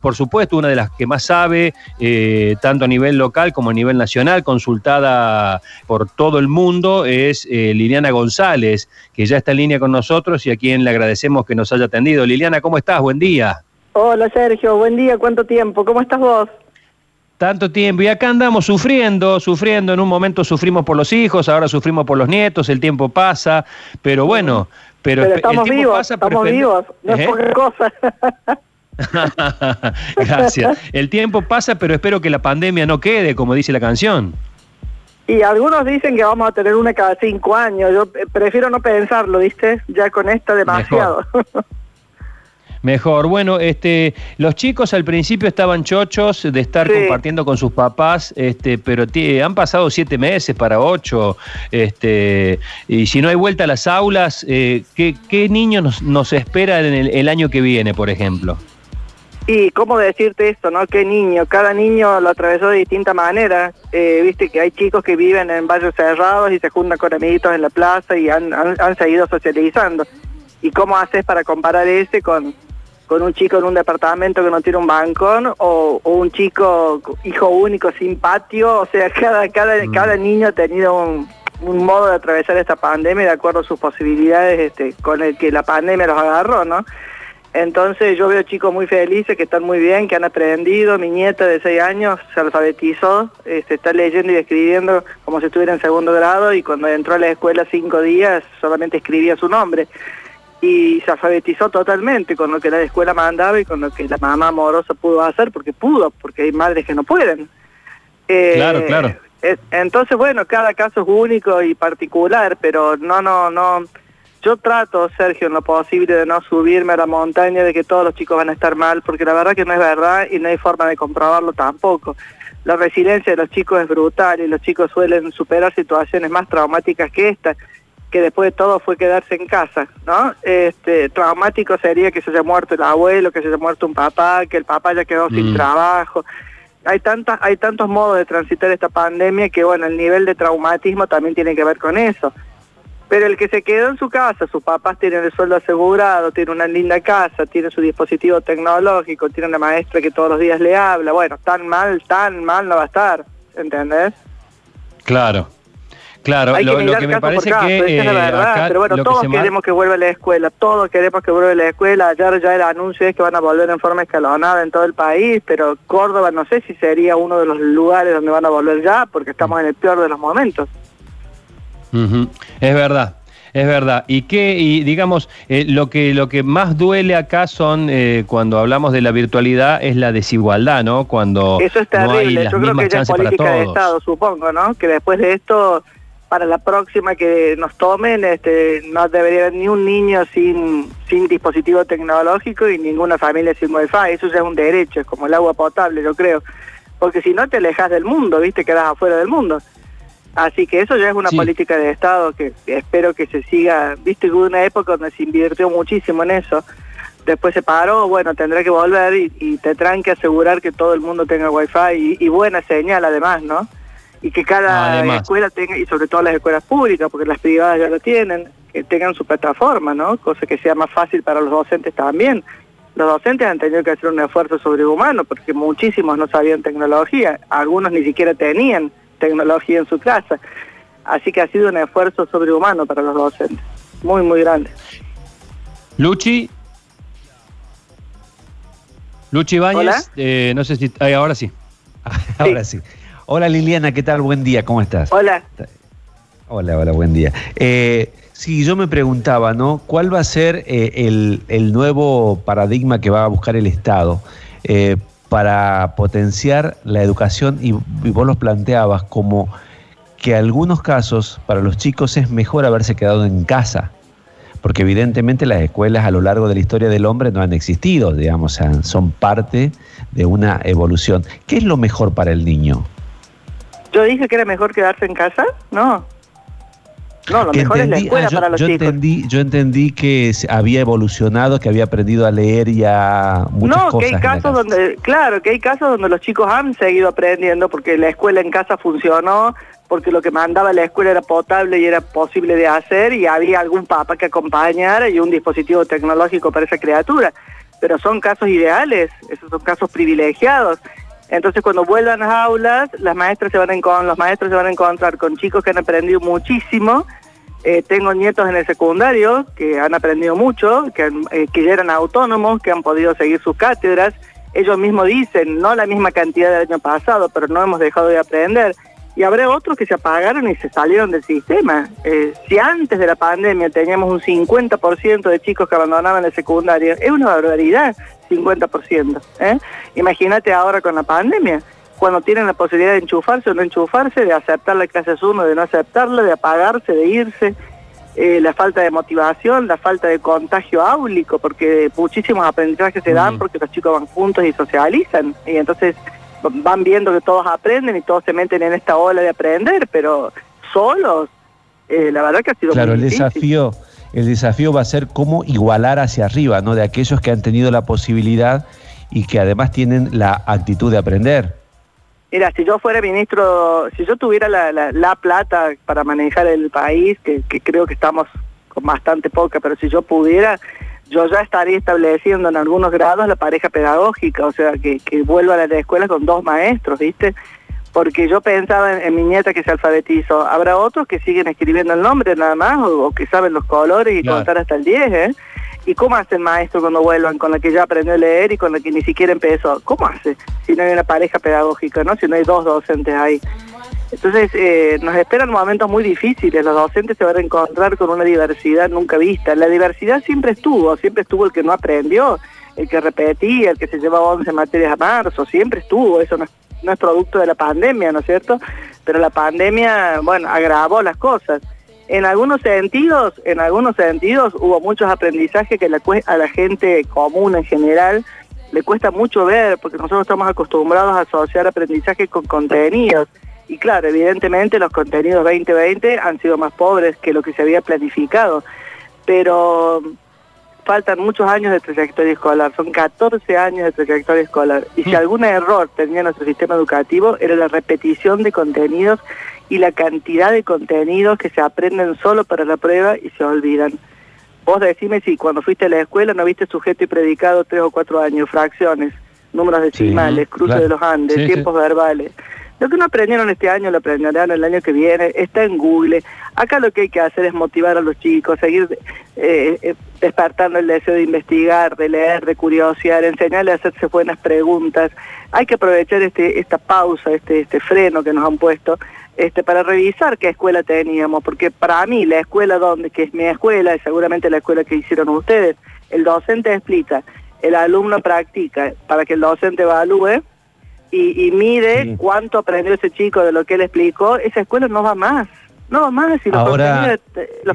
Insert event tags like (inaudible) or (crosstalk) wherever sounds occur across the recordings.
por supuesto, una de las que más sabe, eh, tanto a nivel local como a nivel nacional, consultada por todo el mundo, es eh, Liliana González, que ya está en línea con nosotros y a quien le agradecemos que nos haya atendido. Liliana, ¿cómo estás? Buen día. Hola Sergio, buen día, ¿cuánto tiempo? ¿Cómo estás vos? Tanto tiempo. Y acá andamos sufriendo, sufriendo. En un momento sufrimos por los hijos, ahora sufrimos por los nietos, el tiempo pasa, pero bueno. Pero, estamos vivos, estamos vivos, no es ¿Eh? poca cosa. (laughs) (laughs) Gracias. El tiempo pasa, pero espero que la pandemia no quede, como dice la canción. Y algunos dicen que vamos a tener una cada cinco años. Yo prefiero no pensarlo, ¿viste? Ya con esta demasiado. Mejor. Bueno, este, los chicos al principio estaban chochos de estar compartiendo con sus papás, este, pero han pasado siete meses para ocho, este, y si no hay vuelta a las aulas, eh, ¿qué, ¿qué, niños nos, nos espera en el año que viene, por ejemplo? Y cómo decirte esto, ¿no? ¿Qué niño? Cada niño lo atravesó de distinta manera. Eh, viste que hay chicos que viven en barrios cerrados y se juntan con amiguitos en la plaza y han, seguido socializando. ¿Y cómo haces para comparar ese con, con un chico en un departamento que no tiene un bancón o, un chico hijo único sin patio? O sea, (laughs) cada, cada, mm. cada niño ha tenido un, un modo de atravesar esta pandemia de acuerdo a sus posibilidades este, con el que la pandemia los agarró, ¿no? Entonces yo veo chicos muy felices, que están muy bien, que han aprendido. Mi nieta de 6 años se alfabetizó, se este, está leyendo y escribiendo como si estuviera en segundo grado y cuando entró a la escuela cinco días solamente escribía su nombre. Y se alfabetizó totalmente con lo que la escuela mandaba y con lo que la mamá amorosa pudo hacer, porque pudo, porque hay madres que no pueden. Eh, claro, claro. entonces, bueno, cada caso es único y particular, pero no, no, no yo trato, Sergio, en lo posible de no subirme a la montaña de que todos los chicos van a estar mal, porque la verdad que no es verdad y no hay forma de comprobarlo tampoco. La resiliencia de los chicos es brutal y los chicos suelen superar situaciones más traumáticas que esta, que después de todo fue quedarse en casa, ¿no? Este, traumático sería que se haya muerto el abuelo, que se haya muerto un papá, que el papá haya quedado sin mm. trabajo. Hay, tantas, hay tantos modos de transitar esta pandemia que, bueno, el nivel de traumatismo también tiene que ver con eso. Pero el que se quedó en su casa, sus papás tienen el sueldo asegurado, tiene una linda casa, tiene su dispositivo tecnológico, tiene una maestra que todos los días le habla, bueno, tan mal, tan mal no va a estar, ¿entendés? Claro. Claro, lo, que, me parece que... es la eh, verdad, pero bueno, todos queremos que vuelva a la escuela, todos queremos que vuelva a la escuela. Ayer ya el anuncio es que van a volver en forma escalonada en todo el país, pero Córdoba no sé si sería uno de los lugares donde van a volver ya, porque estamos en el peor de los momentos. Es verdad. Es verdad. Y que, y digamos, eh, lo que lo que más duele acá son eh, cuando hablamos de la virtualidad es la desigualdad, ¿no? Cuando eso es terrible. Yo creo que es política de Estado, supongo, ¿no? Que después de esto, para la próxima que nos tomen, este, no debería haber ni un niño sin sin dispositivo tecnológico y ninguna familia sin wifi. Eso ya es un derecho, es como el agua potable, yo creo. Porque si no te alejas del mundo, viste, quedas afuera del mundo. Así que eso ya es una política de Estado que, espero que se siga. Viste que hubo una época donde se invirtió muchísimo en eso. Después se paró, bueno, tendrá que volver y, y tendrán que asegurar que todo el mundo tenga wifi y, buena señal además, ¿no? Y que cada escuela tenga, y sobre todo las escuelas públicas, porque las privadas ya lo tienen, que tengan su plataforma, ¿no? Cosa que sea más fácil para los docentes también. Los docentes han tenido que hacer un esfuerzo sobrehumano porque muchísimos no sabían tecnología, algunos ni siquiera tenían tecnología en su casa. Así que ha sido un esfuerzo sobrehumano para los docentes, muy, muy grande. Luchi. Luchi Bañez, eh, no sé si... ahora sí. (laughs) ahora sí. Hola Liliana, ¿qué tal? Buen día, ¿cómo estás? Hola. Hola, hola, buen día. Eh, sí, yo me preguntaba, ¿no? ¿Cuál va a ser eh, el, nuevo paradigma que va a buscar el Estado eh, para potenciar la educación y, vos los planteabas como que en algunos casos para los chicos es mejor haberse quedado en casa, porque evidentemente las escuelas a lo largo de la historia del hombre no han existido, digamos, son parte de una evolución. ¿Qué es lo mejor para el niño? Yo dije que era mejor quedarse en casa, no. No, lo mejor es la escuela ah, para los yo Entendí, yo entendí que había evolucionado, que había aprendido a leer y a muchas no, que hay casos donde, claro, que hay casos donde los chicos han seguido aprendiendo porque la escuela en casa funcionó, porque lo que mandaba la escuela era potable y era posible de hacer y había algún papá que acompañara y un dispositivo tecnológico para esa criatura. pero son casos ideales, esos son casos privilegiados. Entonces cuando vuelvan las aulas, los maestros se van a encontrar con chicos que han aprendido muchísimo. Eh, tengo nietos en el secundario que han aprendido mucho, que, eh, que ya eran autónomos, que han podido seguir sus cátedras. Ellos mismos dicen, no la misma cantidad del año pasado, pero no hemos dejado de aprender y habrá otros que se apagaron y se salieron del sistema. Eh, si antes de la pandemia teníamos un 50% de chicos que abandonaban el secundario, es una barbaridad, 50%. ¿eh? Imagínate ahora con la pandemia, cuando tienen la posibilidad de enchufarse o no enchufarse, de aceptar la clase 1, de no aceptarla, de apagarse, de irse. Eh, la falta de motivación, la falta de contagio áulico, porque muchísimos aprendizajes se dan porque los chicos van juntos y socializan. Y entonces van viendo que todos aprenden y todos se meten en esta ola de aprender, pero solos, eh, la verdad que ha sido claro, el desafío el desafío va a ser cómo igualar hacia arriba, ¿no? De aquellos que han tenido la posibilidad y que además tienen la actitud de aprender. Mira, si yo fuera ministro, si yo tuviera la, la, plata para manejar el país, que, creo que estamos con bastante poca, pero si yo pudiera, yo ya estaría estableciendo en algunos grados la pareja pedagógica, o sea, que, que vuelva a la escuela con dos maestros, ¿viste? Porque yo pensaba en, mi nieta que se alfabetizó. Habrá otros que siguen escribiendo el nombre nada más, o, que saben los colores y contar hasta el 10, ¿eh? ¿Y cómo hace el maestro cuando vuelvan con la que ya aprendió a leer y con la que ni siquiera empezó? ¿Cómo hace? Si no hay una pareja pedagógica, ¿no? Si no hay dos docentes ahí. Entonces eh, nos esperan momentos muy difíciles, los docentes se van a encontrar con una diversidad nunca vista. La diversidad siempre estuvo, siempre estuvo el que no aprendió, el que repetía, el que se llevaba 11 materias a marzo, siempre estuvo, eso no es, producto de la pandemia, ¿no es cierto? Pero la pandemia, bueno, agravó las cosas. En algunos sentidos, en algunos sentidos hubo muchos aprendizajes que a la gente común en general le cuesta mucho ver, porque nosotros estamos acostumbrados a asociar aprendizaje con contenidos y claro, evidentemente los contenidos 2020 han sido más pobres que lo que se había planificado, pero faltan muchos años de trayectoria escolar, son 14 años de trayectoria escolar. Y si mm. algún error tenía nuestro sistema educativo era la repetición de contenidos y la cantidad de contenidos que se aprenden solo para la prueba y se olvidan. Vos decime si cuando fuiste a la escuela no viste sujeto y predicado tres o cuatro años, fracciones, números decimales, cruces de los Andes, tiempos verbales. Lo que no aprendieron este año lo aprenderán el año que viene, está en Google. Acá lo que hay que hacer es motivar a los chicos, seguir eh, eh, despertando el deseo de investigar, de leer, de curiosear, enseñarles a hacerse buenas preguntas. Hay que aprovechar este, esta pausa, este, este freno que nos han puesto, este, para revisar qué escuela teníamos, porque para mí la escuela donde, que es mi escuela, y seguramente la escuela que hicieron ustedes, el docente explica, el alumno practica, para que el docente evalúe, y, mide cuánto aprendió ese chico de lo que él explicó, esa escuela no va más. No más y los Ahora,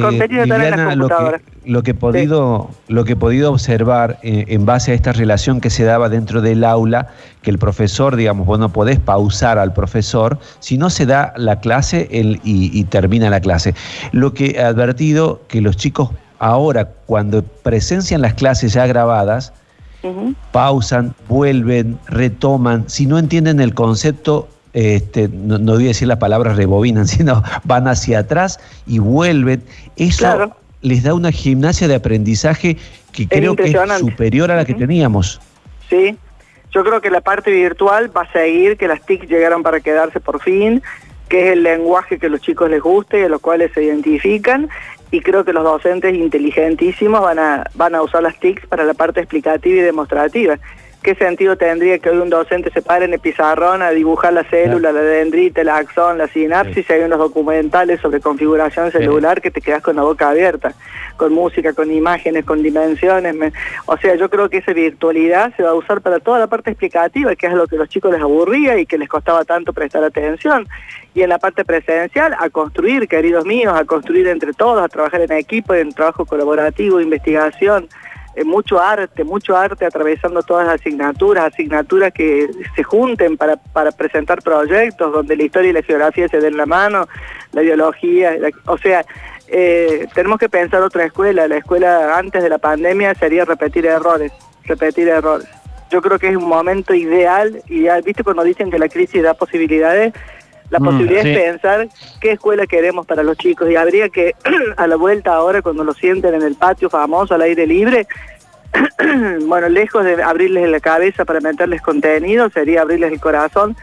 contenidos, los eh, en la computadora. Lo que, he podido, lo que he podido observar eh, en base a esta relación que se daba dentro del aula, que el profesor, digamos, vos no podés pausar al profesor, si no se da la clase él, y, y termina la clase. Lo que he advertido que los chicos ahora, cuando presencian las clases ya grabadas, pausan, vuelven, retoman. Si no entienden el concepto, este, no, voy a decir la palabra rebobinan, (laughs) sino van hacia atrás y vuelven. Eso les da una gimnasia de aprendizaje que creo que es superior a la que teníamos. Sí, yo creo que la parte virtual va a seguir, que las TIC llegaron para quedarse por fin, que es el lenguaje que a los chicos les guste y a los cuales se identifican y creo que los docentes inteligentísimos van a, van a usar las TICs para la parte explicativa y demostrativa. ¿Qué sentido tendría que hoy un docente se pare en el pizarrón a dibujar la célula, la dendrita, la axón, la sinapsis, y hay unos documentales sobre configuración celular que te quedas con la boca abierta, con música, con imágenes, con dimensiones? O sea, yo creo que esa virtualidad se va a usar para toda la parte explicativa, que es lo que a los chicos les aburría y que les costaba tanto prestar atención. Y en la parte presencial, a construir, queridos míos, a construir entre todos, a trabajar en equipo, en trabajo colaborativo, investigación, eh, mucho arte, mucho arte atravesando todas las asignaturas, asignaturas que se junten para, para presentar proyectos donde la historia y la geografía se den la mano, la biología, o sea, eh, tenemos que pensar otra escuela, la escuela antes de la pandemia sería repetir errores, repetir errores. Yo creo que es un momento ideal, ideal, viste cuando dicen que la crisis da posibilidades, la mm, posibilidad es pensar qué escuela queremos para los chicos y habría que (clears throat) a la vuelta ahora cuando lo sienten en el patio famoso al aire libre, (clears throat) bueno, lejos de abrirles la cabeza para meterles contenido, sería abrirles el corazón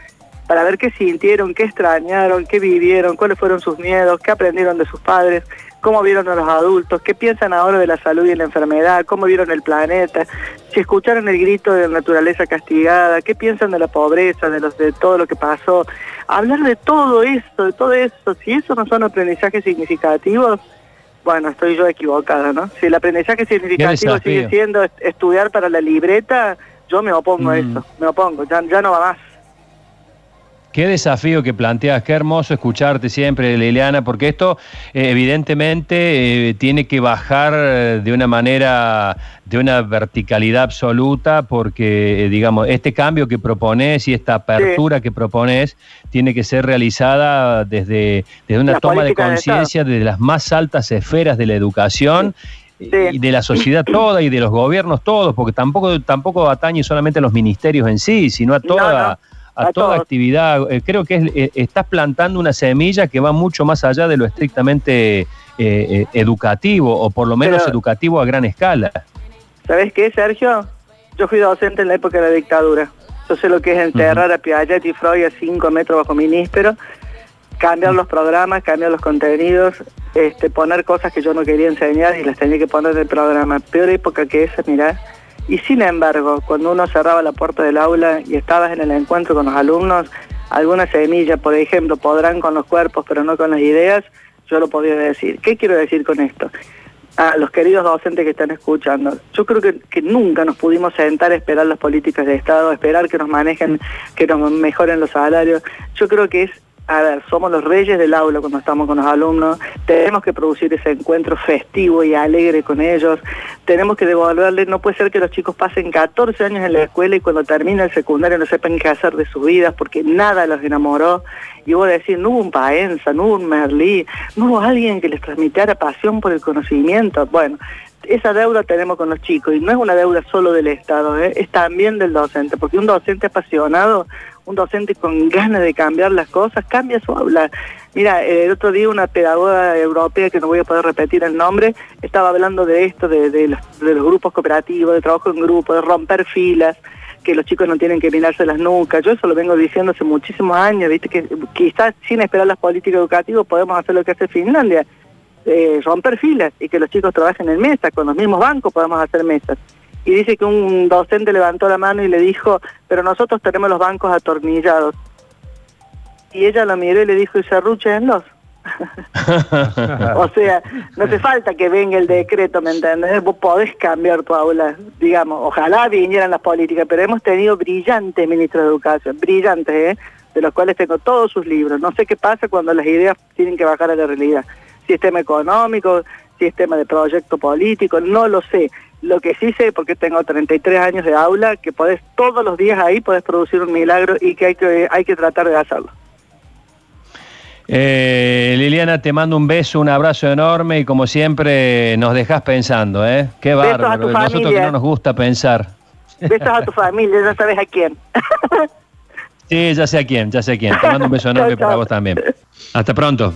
para ver qué sintieron, qué extrañaron, qué vivieron, cuáles fueron sus miedos, qué aprendieron de sus padres, cómo vieron a los adultos, qué piensan ahora de la salud y la enfermedad, cómo vieron el planeta, si escucharon el grito de la naturaleza castigada, qué piensan de la pobreza, de, los, de todo lo que pasó. Hablar de todo esto, de todo eso, si eso no son aprendizajes significativos, bueno, estoy yo equivocada, ¿no? Si el aprendizaje significativo sigue siendo estudiar para la libreta, yo me opongo a mm. eso, me opongo, ya, ya no va más. Qué desafío que planteas, qué hermoso escucharte siempre, Liliana, porque esto eh, evidentemente eh, tiene que bajar eh, de una manera, de una verticalidad absoluta, porque digamos, este cambio que propones y esta apertura que propones tiene que ser realizada desde, desde una toma de conciencia de, las más altas esferas de la educación. y de la sociedad toda y de los gobiernos todos, porque tampoco, tampoco atañe solamente a los ministerios en sí, sino a toda, a, toda actividad. Eh, creo que eh, estás plantando una semilla que va mucho más allá de lo estrictamente eh, educativo, o por lo menos educativo a gran escala. ¿Sabes qué, Sergio? Yo fui docente en la época de la dictadura. Yo sé lo que es enterrar a Piaget y Freud a cinco metros bajo ministro, cambiar los programas, cambiar los contenidos, este, poner cosas que yo no quería enseñar y las tenía que poner en el programa. Peor época que esa, mirá y sin embargo, cuando uno cerraba la puerta del aula y estabas en el encuentro con los alumnos, algunas semillas, por ejemplo, podrán con los cuerpos pero no con las ideas, yo lo podía decir. ¿Qué quiero decir con esto? A los queridos docentes que están escuchando, yo creo que, que nunca nos pudimos sentar a esperar las políticas de Estado, esperar que nos manejen, que nos mejoren los salarios. Yo creo que es a ver, somos los reyes del aula cuando estamos con los alumnos, tenemos que producir ese encuentro festivo y alegre con ellos, tenemos que devolverles, no puede ser que los chicos pasen 14 años en la escuela y cuando termina el secundario no sepan qué hacer de sus vidas porque nada los enamoró. Y vos decir, no hubo un Paenza, no hubo un Merlí, no hubo alguien que les transmitiera pasión por el conocimiento. Bueno, esa deuda tenemos con los chicos y no es una deuda solo del Estado, ¿eh? es también del docente, porque un docente apasionado un docente con ganas de cambiar las cosas, cambia su aula. Mira, el otro día una pedagoga europea, que no voy a poder repetir el nombre, estaba hablando de esto, de, los, grupos cooperativos, de trabajo en grupo, de romper filas, que los chicos no tienen que mirarse las nucas. Yo eso lo vengo diciendo hace muchísimos años, viste que quizás sin esperar las políticas educativas podemos hacer lo que hace Finlandia, eh, romper filas y que los chicos trabajen en mesa, con los mismos bancos podemos hacer mesas y dice que un docente levantó la mano y le dijo, pero nosotros tenemos los bancos atornillados. Y ella lo miró y le dijo, y los (laughs) o sea, no te falta que venga el decreto, ¿me entiendes? Vos podés cambiar tu aula, digamos, ojalá vinieran las políticas, pero hemos tenido brillantes ministros de educación, brillantes, ¿eh? de los cuales tengo todos sus libros. No sé qué pasa cuando las ideas tienen que bajar a la realidad. Sistema económico, sistema de proyecto político, no lo sé. Lo que sí sé, porque tengo 33 años de aula, que podés todos los días ahí, podés producir un milagro y que hay que, hay que tratar de hacerlo. Eh, Liliana, te mando un beso, un abrazo enorme y como siempre nos dejas pensando, ¿eh? Qué bárbaro. Nosotros que no nos gusta pensar. Besos a tu (laughs) familia, ya sabes a quién. sí, ya sé a quién, ya sé a quién. Te mando un beso (laughs) enorme para vos también. Hasta pronto.